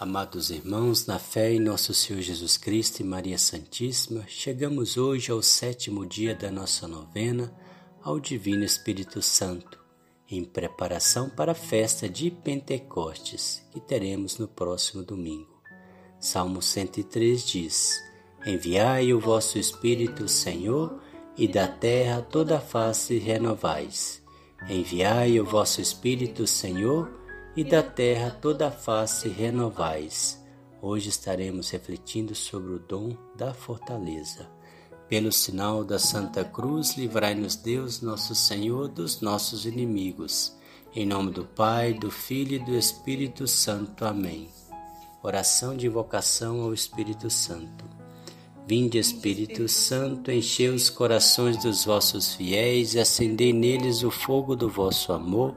Amados irmãos, na fé em nosso Senhor Jesus Cristo e Maria Santíssima, chegamos hoje ao sétimo dia da nossa novena ao Divino Espírito Santo, em preparação para a festa de Pentecostes, que teremos no próximo domingo. Salmo 103 diz: Enviai o vosso Espírito, Senhor, e da terra toda a face renovais. Enviai o vosso Espírito, Senhor, e da terra toda a face renovais. Hoje estaremos refletindo sobre o dom da fortaleza. Pelo sinal da Santa Cruz, livrai-nos Deus, nosso Senhor, dos nossos inimigos. Em nome do Pai, do Filho e do Espírito Santo. Amém. Oração de invocação ao Espírito Santo. Vinde, Espírito Santo, enchei os corações dos vossos fiéis e acendei neles o fogo do vosso amor.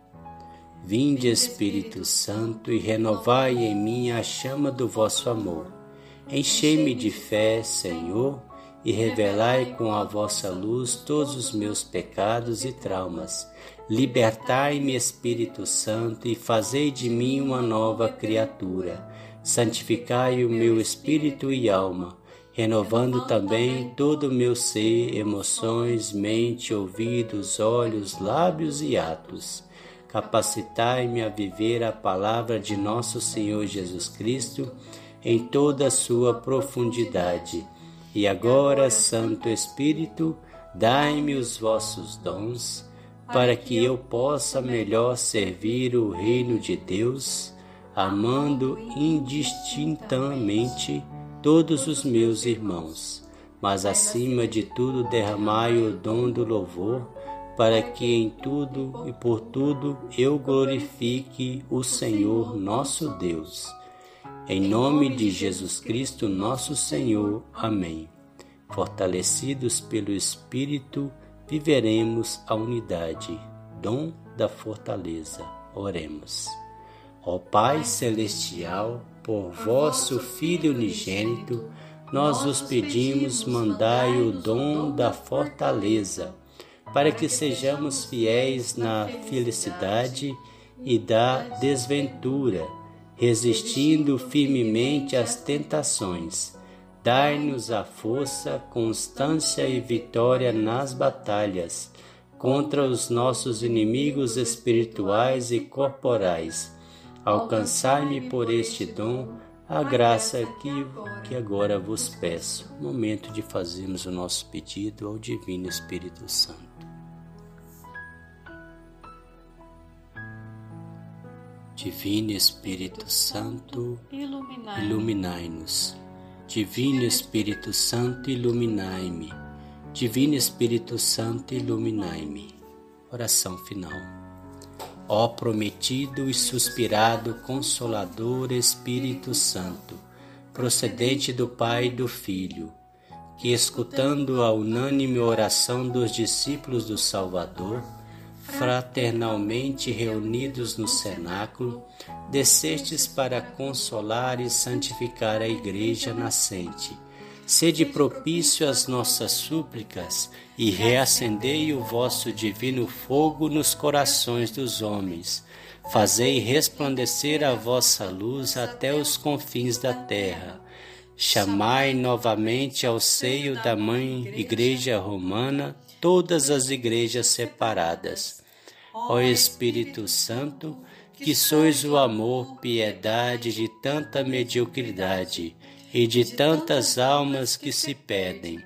Vinde, Espírito Santo, e renovai em mim a chama do vosso amor. Enchei-me de fé, Senhor, e revelai com a vossa luz todos os meus pecados e traumas. Libertai-me, Espírito Santo, e fazei de mim uma nova criatura. Santificai o meu espírito e alma, renovando também todo o meu ser, emoções, mente, ouvidos, olhos, lábios e atos capacitai-me a viver a palavra de nosso Senhor Jesus Cristo em toda a sua profundidade. E agora, Santo Espírito, dai-me os vossos dons, para que eu possa melhor servir o reino de Deus, amando indistintamente todos os meus irmãos, mas acima de tudo derramai o dom do louvor para que em tudo e por tudo eu glorifique o Senhor nosso Deus. Em nome de Jesus Cristo, nosso Senhor. Amém. Fortalecidos pelo Espírito, viveremos a unidade, dom da fortaleza. Oremos. Ó Pai Celestial, por vosso Filho unigênito, nós vos pedimos, mandai o dom da fortaleza para que sejamos fiéis na felicidade e da desventura, resistindo firmemente às tentações. Dai-nos a força, constância e vitória nas batalhas contra os nossos inimigos espirituais e corporais. Alcançai-me por este dom a graça que, que agora vos peço. Momento de fazermos o nosso pedido ao Divino Espírito Santo. Divino Espírito Santo, iluminai-nos. Divino Espírito Santo, iluminai-me. Divino Espírito Santo, iluminai-me. Oração final. Ó prometido e suspirado Consolador Espírito Santo, procedente do Pai e do Filho, que escutando a unânime oração dos discípulos do Salvador, fraternalmente reunidos no cenáculo, descestes para consolar e santificar a Igreja nascente. Sede propício às nossas súplicas e reacendei o vosso divino fogo nos corações dos homens. Fazei resplandecer a vossa luz até os confins da terra. Chamai novamente ao seio da Mãe Igreja Romana todas as igrejas separadas ó Espírito Santo, que sois o amor, piedade de tanta mediocridade e de tantas almas que se pedem.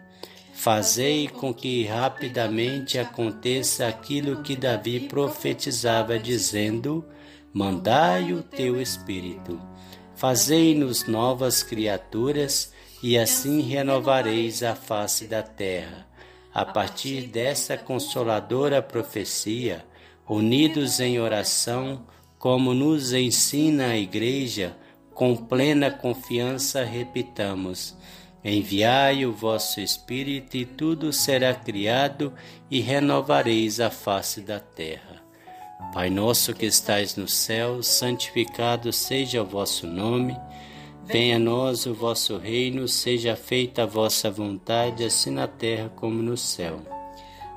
Fazei com que rapidamente aconteça aquilo que Davi profetizava, dizendo: Mandai o teu Espírito. Fazei-nos novas criaturas, e assim renovareis a face da terra. A partir dessa consoladora profecia, unidos em oração, como nos ensina a Igreja, com plena confiança repitamos: Enviai o vosso Espírito, e tudo será criado, e renovareis a face da terra. Pai nosso que estais no céu, santificado seja o vosso nome. Venha a nós o vosso reino, seja feita a vossa vontade, assim na terra como no céu.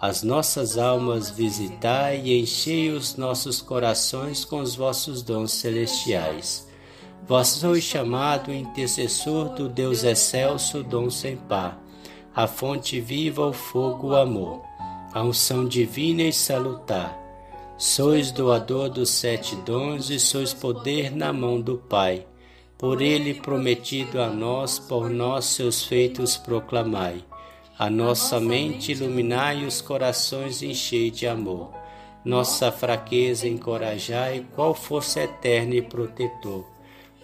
as nossas almas visitai e enchei os nossos corações com os vossos dons celestiais. Vós sois chamado intercessor do Deus excelso, dom sem par, a fonte viva, o fogo, o amor, a unção divina e salutar Sois doador dos sete dons e sois poder na mão do Pai. Por ele prometido a nós, por nós seus feitos proclamai. A nossa mente iluminai os corações enchei de amor. Nossa fraqueza encorajai, qual força eterna e protetor.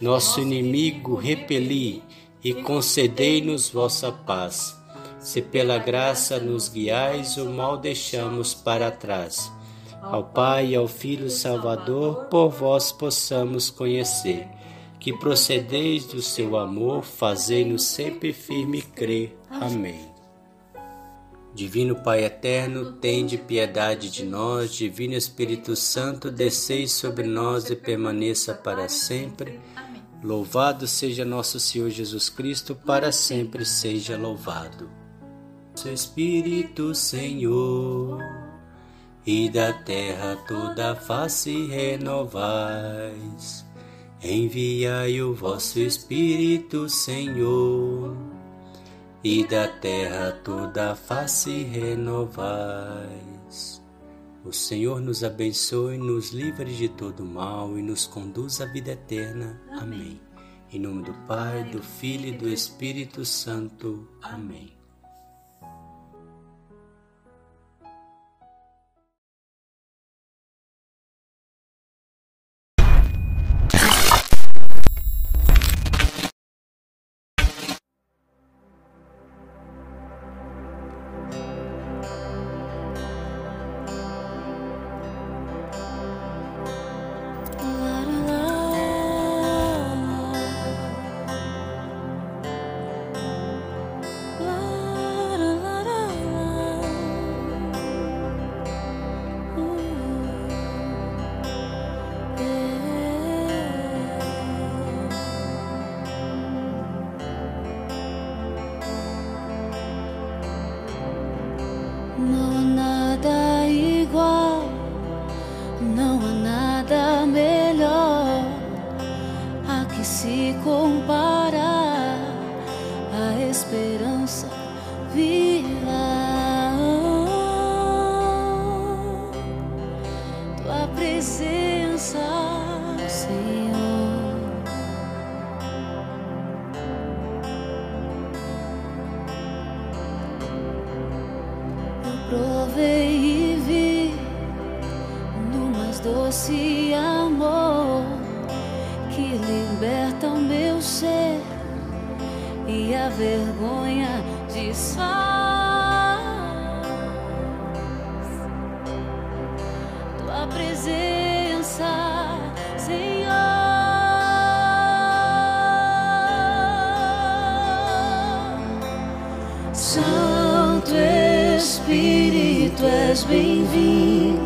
Nosso inimigo repeli e concedei-nos vossa paz. Se pela graça nos guiais, o mal deixamos para trás ao Pai e ao Filho Salvador, por vós possamos conhecer. Que procedeis do seu amor, fazei-nos sempre firme crer. Amém. Divino Pai eterno, tende piedade de nós. Divino Espírito Santo, desceis sobre nós e permaneça para sempre. Louvado seja nosso Senhor Jesus Cristo, para sempre seja louvado. Seu Espírito, Senhor e da terra toda face renovais. Enviai o vosso Espírito, Senhor, e da terra toda face renovais. O Senhor nos abençoe, nos livre de todo mal e nos conduz à vida eterna. Amém. Em nome do Pai, do Filho e do Espírito Santo. Amém. Não há nada igual, não há nada melhor a que se comparar. Doce amor que liberta o meu ser e a vergonha desfaz. Tua presença, Senhor. Santo Espírito, és bem-vindo.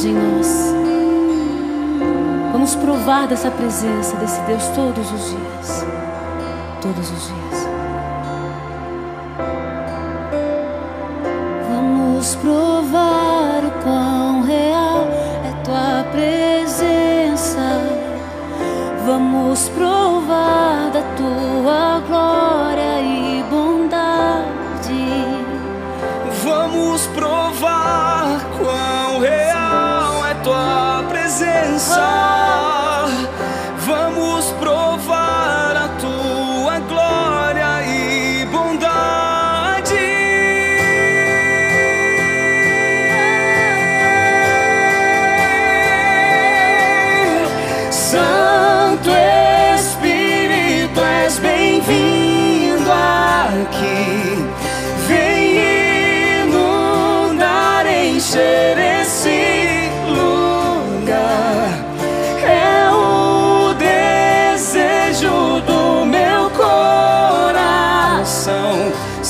Deus em nós. Vamos provar dessa presença desse Deus todos os dias. Todos os dias. Vamos provar o quão real é tua presença. Vamos provar da tua glória. inside.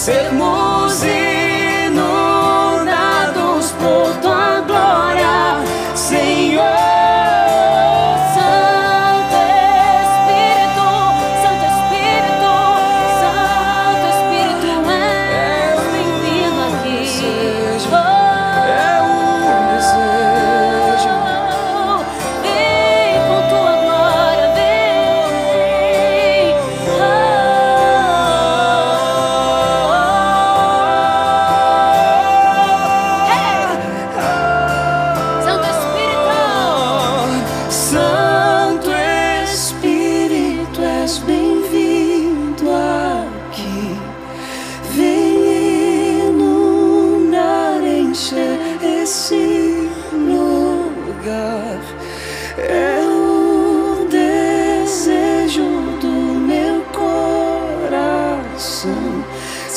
sermos.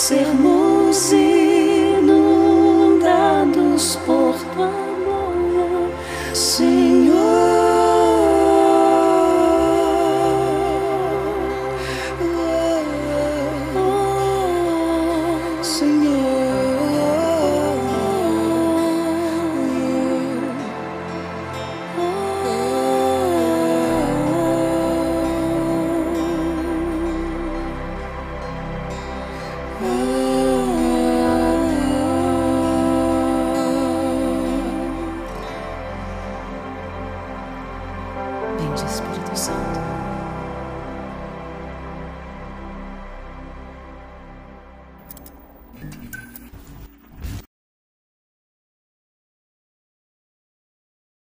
ser